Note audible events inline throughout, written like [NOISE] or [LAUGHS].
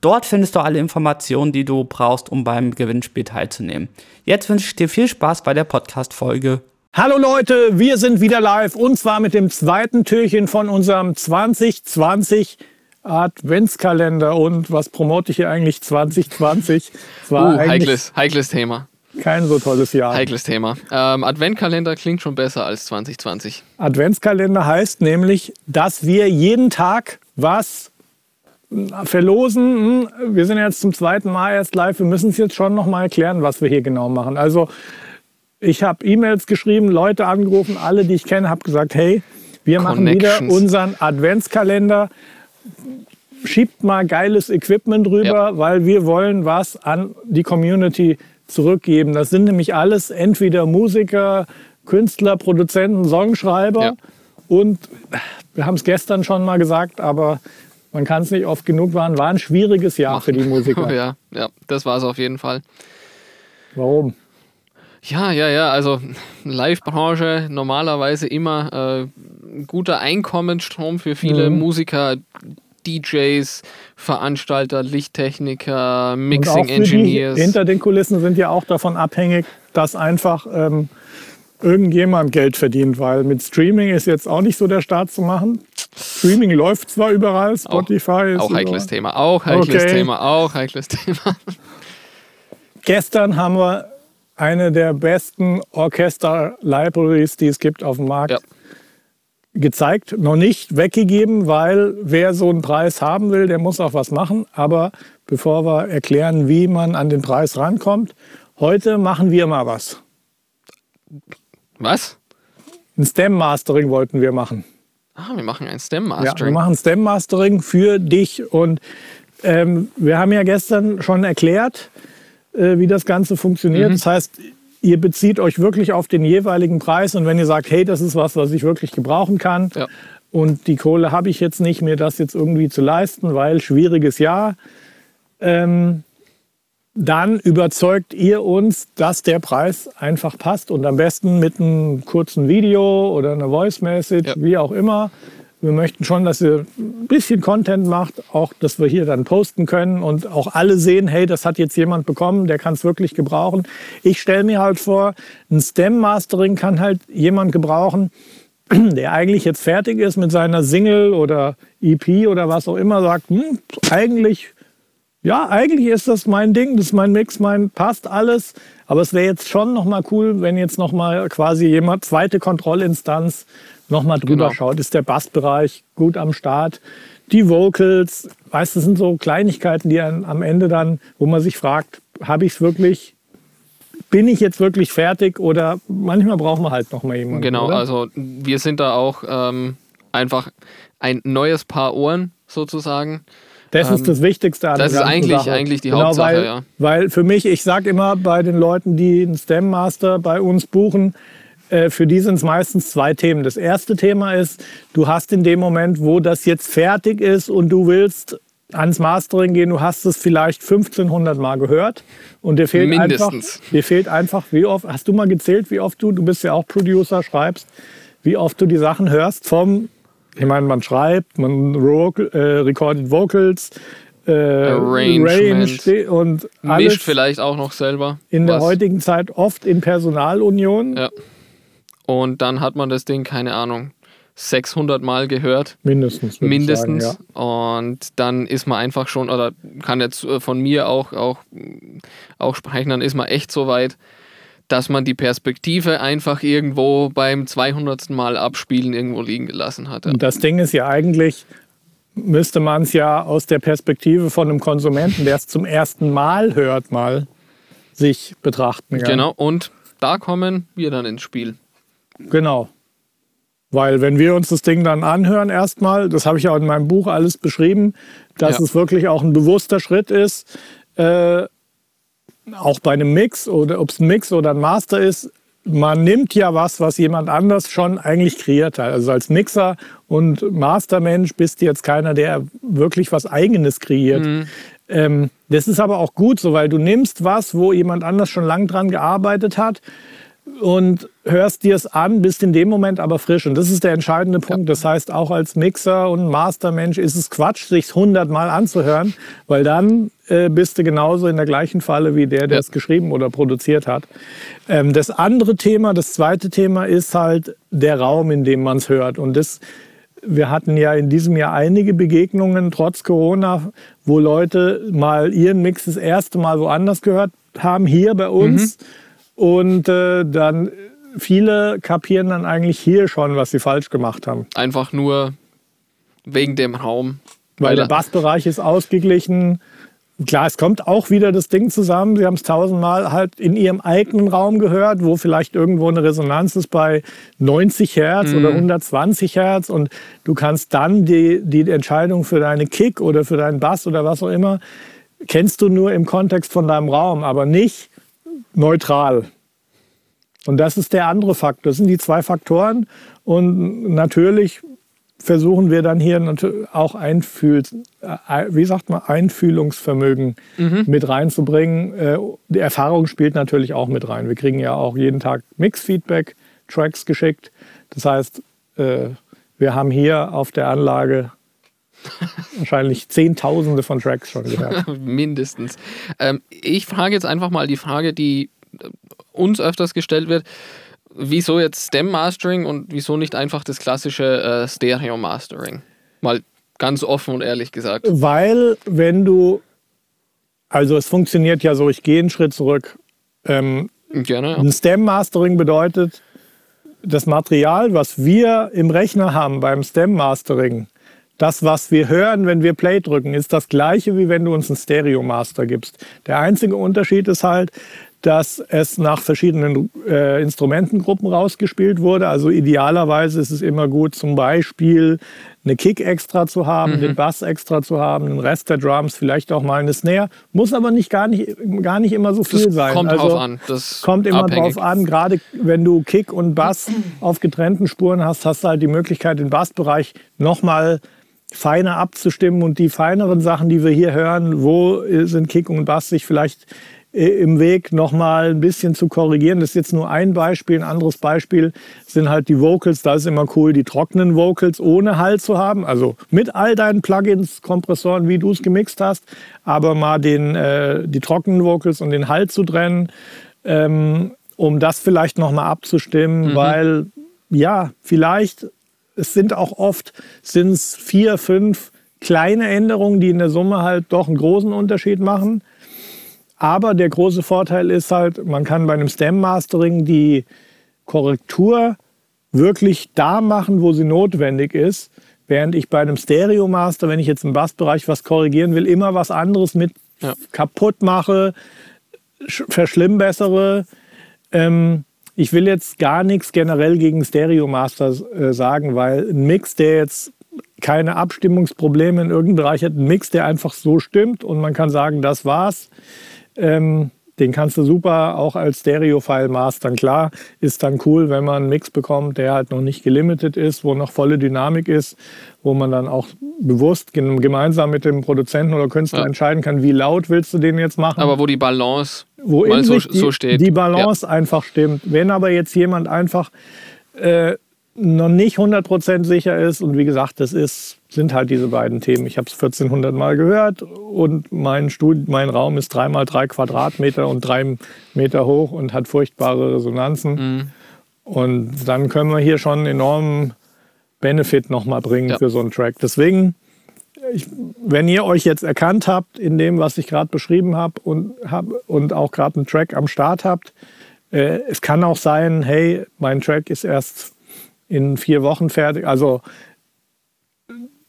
Dort findest du alle Informationen, die du brauchst, um beim Gewinnspiel teilzunehmen. Jetzt wünsche ich dir viel Spaß bei der Podcast-Folge. Hallo Leute, wir sind wieder live und zwar mit dem zweiten Türchen von unserem 2020 Adventskalender. Und was promote ich hier eigentlich 2020? Es war uh, heikles, heikles Thema. Kein so tolles Jahr. Heikles Thema. Ähm, Adventkalender klingt schon besser als 2020. Adventskalender heißt nämlich, dass wir jeden Tag was verlosen. Hm, wir sind jetzt zum zweiten Mal erst live. Wir müssen es jetzt schon noch mal erklären, was wir hier genau machen. Also ich habe E-Mails geschrieben, Leute angerufen, alle, die ich kenne, habe gesagt, hey, wir machen wieder unseren Adventskalender. Schiebt mal geiles Equipment rüber, ja. weil wir wollen was an die Community zurückgeben. Das sind nämlich alles entweder Musiker, Künstler, Produzenten, Songschreiber. Ja. Und wir haben es gestern schon mal gesagt, aber man kann es nicht oft genug waren, war ein schwieriges Jahr Machen. für die Musiker. [LAUGHS] ja, ja, das war es auf jeden Fall. Warum? Ja, ja, ja, also Live-Branche normalerweise immer äh, guter Einkommensstrom für viele mhm. Musiker, DJs, Veranstalter, Lichttechniker, Mixing-Engineers. Hinter den Kulissen sind ja auch davon abhängig, dass einfach ähm, irgendjemand Geld verdient, weil mit Streaming ist jetzt auch nicht so der Start zu machen. Streaming läuft zwar überall, Spotify auch, ist. Auch heikles Thema, auch heikles okay. Thema, auch heikles Thema. Gestern haben wir eine der besten Orchester-Libraries, die es gibt auf dem Markt, ja. gezeigt. Noch nicht weggegeben, weil wer so einen Preis haben will, der muss auch was machen. Aber bevor wir erklären, wie man an den Preis rankommt, heute machen wir mal was. Was? Ein Stem-Mastering wollten wir machen. Ah, wir machen ein Stem-Mastering. Ja, wir machen Stem-Mastering für dich. Und ähm, wir haben ja gestern schon erklärt, äh, wie das Ganze funktioniert. Mhm. Das heißt, ihr bezieht euch wirklich auf den jeweiligen Preis. Und wenn ihr sagt, hey, das ist was, was ich wirklich gebrauchen kann ja. und die Kohle habe ich jetzt nicht, mir das jetzt irgendwie zu leisten, weil schwieriges Jahr, ähm, dann überzeugt ihr uns, dass der Preis einfach passt und am besten mit einem kurzen Video oder einer Voice Message, ja. wie auch immer. Wir möchten schon, dass ihr ein bisschen Content macht, auch dass wir hier dann posten können und auch alle sehen, hey, das hat jetzt jemand bekommen, der kann es wirklich gebrauchen. Ich stelle mir halt vor, ein Stem-Mastering kann halt jemand gebrauchen, [CLEARS THROAT] der eigentlich jetzt fertig ist mit seiner Single oder EP oder was auch immer, sagt, hm, eigentlich ja, eigentlich ist das mein Ding, das ist mein Mix, mein passt alles. Aber es wäre jetzt schon noch mal cool, wenn jetzt noch mal quasi jemand zweite Kontrollinstanz noch mal drüber genau. schaut. Ist der Bassbereich gut am Start? Die Vocals, weißt du, das sind so Kleinigkeiten, die am Ende dann, wo man sich fragt, habe ich es wirklich bin ich jetzt wirklich fertig oder manchmal brauchen wir halt noch mal jemanden. Genau, oder? also wir sind da auch ähm, einfach ein neues Paar Ohren sozusagen. Das ähm, ist das Wichtigste an Das ist eigentlich, Sache. eigentlich die genau, Hauptsache, weil, ja. Weil für mich, ich sage immer bei den Leuten, die einen STEM Master bei uns buchen, äh, für die sind es meistens zwei Themen. Das erste Thema ist, du hast in dem Moment, wo das jetzt fertig ist und du willst ans Mastering gehen, du hast es vielleicht 1500 Mal gehört und dir fehlt Mindestens. einfach, dir fehlt einfach, wie oft, hast du mal gezählt, wie oft du, du bist ja auch Producer, schreibst, wie oft du die Sachen hörst vom ich meine, man schreibt, man äh, recordet Vocals, äh, Range und alles. Mischt vielleicht auch noch selber. In was. der heutigen Zeit oft in Personalunion. Ja. Und dann hat man das Ding, keine Ahnung, 600 Mal gehört. Mindestens. Mindestens. Sagen, ja. Und dann ist man einfach schon, oder kann jetzt äh, von mir auch, auch, auch sprechen, dann ist man echt so weit, dass man die Perspektive einfach irgendwo beim 200. Mal abspielen irgendwo liegen gelassen hat. Und das Ding ist ja eigentlich, müsste man es ja aus der Perspektive von einem Konsumenten, der es zum ersten Mal hört, mal sich betrachten. Ja. Genau, und da kommen wir dann ins Spiel. Genau. Weil wenn wir uns das Ding dann anhören erstmal, das habe ich auch in meinem Buch alles beschrieben, dass ja. es wirklich auch ein bewusster Schritt ist, äh, auch bei einem Mix oder ob es ein Mix oder ein Master ist, man nimmt ja was, was jemand anders schon eigentlich kreiert hat. Also als Mixer und Mastermensch bist du jetzt keiner, der wirklich was Eigenes kreiert. Mhm. Ähm, das ist aber auch gut so, weil du nimmst was, wo jemand anders schon lange dran gearbeitet hat und hörst dir es an, bist in dem Moment aber frisch. Und das ist der entscheidende Punkt. Das heißt, auch als Mixer und Mastermensch ist es Quatsch, sich hundertmal anzuhören, weil dann äh, bist du genauso in der gleichen Falle wie der, der ja. es geschrieben oder produziert hat. Ähm, das andere Thema, das zweite Thema ist halt der Raum, in dem man es hört. Und das wir hatten ja in diesem Jahr einige Begegnungen trotz Corona, wo Leute mal ihren Mix das erste Mal woanders gehört haben, hier bei uns. Mhm und äh, dann viele kapieren dann eigentlich hier schon, was sie falsch gemacht haben. Einfach nur wegen dem Raum. Weil, der Bassbereich ist ausgeglichen. Klar, es kommt auch wieder das Ding zusammen. Sie haben es tausendmal halt in ihrem eigenen Raum gehört, wo vielleicht irgendwo eine Resonanz ist bei 90 Hertz mhm. oder 120 Hertz. Und du kannst dann die, die Entscheidung für deine Kick oder für deinen Bass oder was auch immer, kennst du nur im Kontext von deinem Raum, aber nicht neutral. Und das ist der andere Faktor. Das sind die zwei Faktoren. Und natürlich versuchen wir dann hier auch Einfühl, äh, wie sagt man, Einfühlungsvermögen mhm. mit reinzubringen. Äh, die Erfahrung spielt natürlich auch mit rein. Wir kriegen ja auch jeden Tag Mix-Feedback, Tracks geschickt. Das heißt, äh, wir haben hier auf der Anlage wahrscheinlich Zehntausende von Tracks schon gehört. [LAUGHS] Mindestens. Ähm, ich frage jetzt einfach mal die Frage, die uns öfters gestellt wird. Wieso jetzt Stem Mastering und wieso nicht einfach das klassische äh, Stereo Mastering? Mal ganz offen und ehrlich gesagt. Weil, wenn du, also es funktioniert ja so, ich gehe einen Schritt zurück. Ähm, Gerne. Ja. Ein Stem Mastering bedeutet, das Material, was wir im Rechner haben beim Stem Mastering, das, was wir hören, wenn wir Play drücken, ist das gleiche, wie wenn du uns einen Stereo Master gibst. Der einzige Unterschied ist halt, dass es nach verschiedenen äh, Instrumentengruppen rausgespielt wurde. Also idealerweise ist es immer gut, zum Beispiel eine Kick extra zu haben, mhm. den Bass extra zu haben, den Rest der Drums, vielleicht auch mal eine Snare. Muss aber nicht gar nicht, gar nicht immer so viel das sein. Kommt also drauf an. Das kommt immer abhängig. drauf an. Gerade wenn du Kick und Bass auf getrennten Spuren hast, hast du halt die Möglichkeit, den Bassbereich nochmal feiner abzustimmen und die feineren Sachen, die wir hier hören, wo sind Kick und Bass sich vielleicht äh, im Weg nochmal ein bisschen zu korrigieren. Das ist jetzt nur ein Beispiel. Ein anderes Beispiel sind halt die Vocals. Da ist immer cool, die trockenen Vocals ohne Halt zu haben. Also mit all deinen Plugins, Kompressoren, wie du es gemixt hast, aber mal den, äh, die trockenen Vocals und den Halt zu trennen, ähm, um das vielleicht nochmal abzustimmen, mhm. weil ja, vielleicht, es sind auch oft, sind es vier, fünf kleine Änderungen, die in der Summe halt doch einen großen Unterschied machen. Aber der große Vorteil ist halt, man kann bei einem Stem-Mastering die Korrektur wirklich da machen, wo sie notwendig ist. Während ich bei einem Stereo-Master, wenn ich jetzt im Bassbereich was korrigieren will, immer was anderes mit ja. kaputt mache, verschlimmbessere. Ähm, ich will jetzt gar nichts generell gegen Stereo-Master äh, sagen, weil ein Mix, der jetzt keine Abstimmungsprobleme in irgendeinem Bereich hat, ein Mix, der einfach so stimmt und man kann sagen, das war's, ähm, den kannst du super auch als Stereo-File mastern. Klar, ist dann cool, wenn man einen Mix bekommt, der halt noch nicht gelimitet ist, wo noch volle Dynamik ist, wo man dann auch bewusst gemeinsam mit dem Produzenten oder Künstler ja. entscheiden kann, wie laut willst du den jetzt machen. Aber wo die Balance wo in so, die, so steht. Die Balance ja. einfach stimmt. Wenn aber jetzt jemand einfach äh, noch nicht 100% sicher ist. Und wie gesagt, das ist, sind halt diese beiden Themen. Ich habe es 1400 Mal gehört und mein, Stud mein Raum ist dreimal drei Quadratmeter und drei Meter hoch und hat furchtbare Resonanzen. Mhm. Und dann können wir hier schon einen enormen Benefit nochmal bringen ja. für so einen Track. Deswegen, ich, wenn ihr euch jetzt erkannt habt in dem, was ich gerade beschrieben habe und, hab, und auch gerade einen Track am Start habt, äh, es kann auch sein, hey, mein Track ist erst in vier Wochen fertig. Also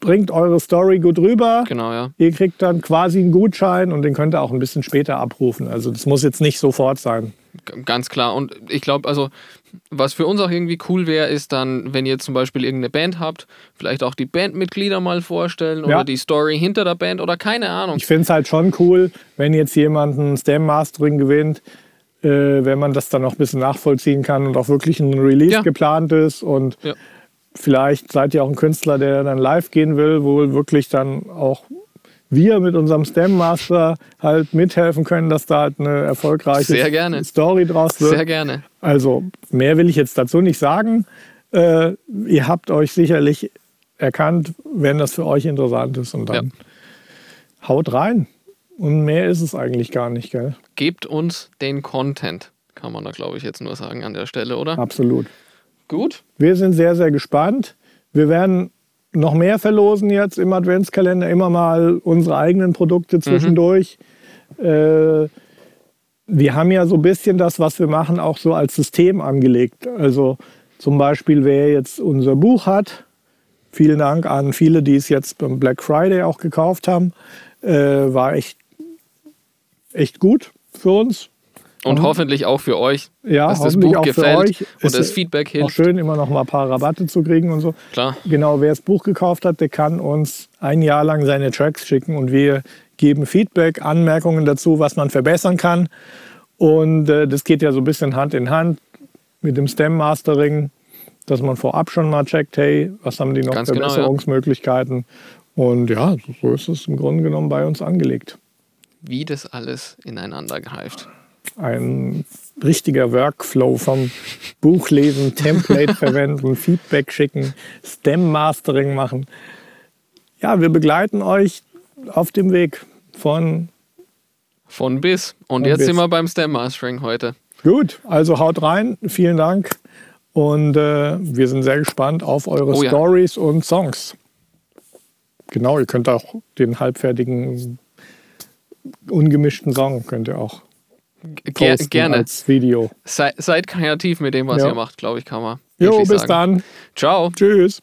bringt eure Story gut rüber. Genau, ja. Ihr kriegt dann quasi einen Gutschein und den könnt ihr auch ein bisschen später abrufen. Also das muss jetzt nicht sofort sein. Ganz klar. Und ich glaube, also, was für uns auch irgendwie cool wäre, ist dann, wenn ihr zum Beispiel irgendeine Band habt, vielleicht auch die Bandmitglieder mal vorstellen oder Ja. die Story hinter der Band oder keine Ahnung. Ich finde es halt schon cool, wenn jetzt jemand ein Stem Mastering gewinnt, äh, wenn man das dann noch ein bisschen nachvollziehen kann und auch wirklich ein Release Ja. geplant ist und Ja. vielleicht seid ihr auch ein Künstler, der dann live gehen will, wo wirklich dann auch wir mit unserem Stem Master halt mithelfen können, dass da halt eine erfolgreiche. Story draus wird. Sehr gerne. Also mehr will ich jetzt dazu nicht sagen. Äh, ihr habt euch sicherlich erkannt, wenn das für euch interessant ist. Und dann haut rein. Und mehr ist es eigentlich gar nicht, gell? Gebt uns den Content, kann man da, glaube ich, jetzt nur sagen an der Stelle, oder? Absolut. Gut. Wir sind sehr, sehr gespannt. Wir werden noch mehr verlosen jetzt im Adventskalender, immer mal unsere eigenen Produkte zwischendurch. Äh, wir haben ja so ein bisschen das, was wir machen, auch so als System angelegt. Also zum Beispiel, wer jetzt unser Buch hat, vielen Dank an viele, die es jetzt beim Black Friday auch gekauft haben, äh, war echt, echt gut für uns. Und hoffentlich auch für euch, Ja, dass das Buch auch für gefällt euch. und Ist das Feedback Auch hilft. schön, immer noch mal ein paar Rabatte zu kriegen und so. Klar. Genau, wer das Buch gekauft hat, der kann uns ein Jahr lang seine Tracks schicken und wir geben Feedback, Anmerkungen dazu, was man verbessern kann. Und äh, das geht ja so ein bisschen Hand in Hand mit dem Stem Mastering, dass man vorab schon mal checkt, hey, was haben die noch Ganz für genau, ja. Und ja, so ist es im Grunde genommen bei uns angelegt. Wie das alles ineinander greift. Ein richtiger Workflow vom Buchlesen, [LAUGHS] Template verwenden, Feedback schicken, Stem Mastering machen. Ja, wir begleiten euch auf dem Weg von Von bis. Und Von jetzt bis. sind wir beim Stem Mastering heute. Gut, also haut rein. Vielen Dank. Und äh, wir sind sehr gespannt auf eure Oh ja. Stories und Songs. Genau, ihr könnt auch den halbfertigen, ungemischten Song könnt ihr auch Ger gerne. als Video. Sei, seid kreativ mit dem, was Ja. ihr macht, glaube ich, kann man. Jo, bis sagen. dann. Ciao. Tschüss.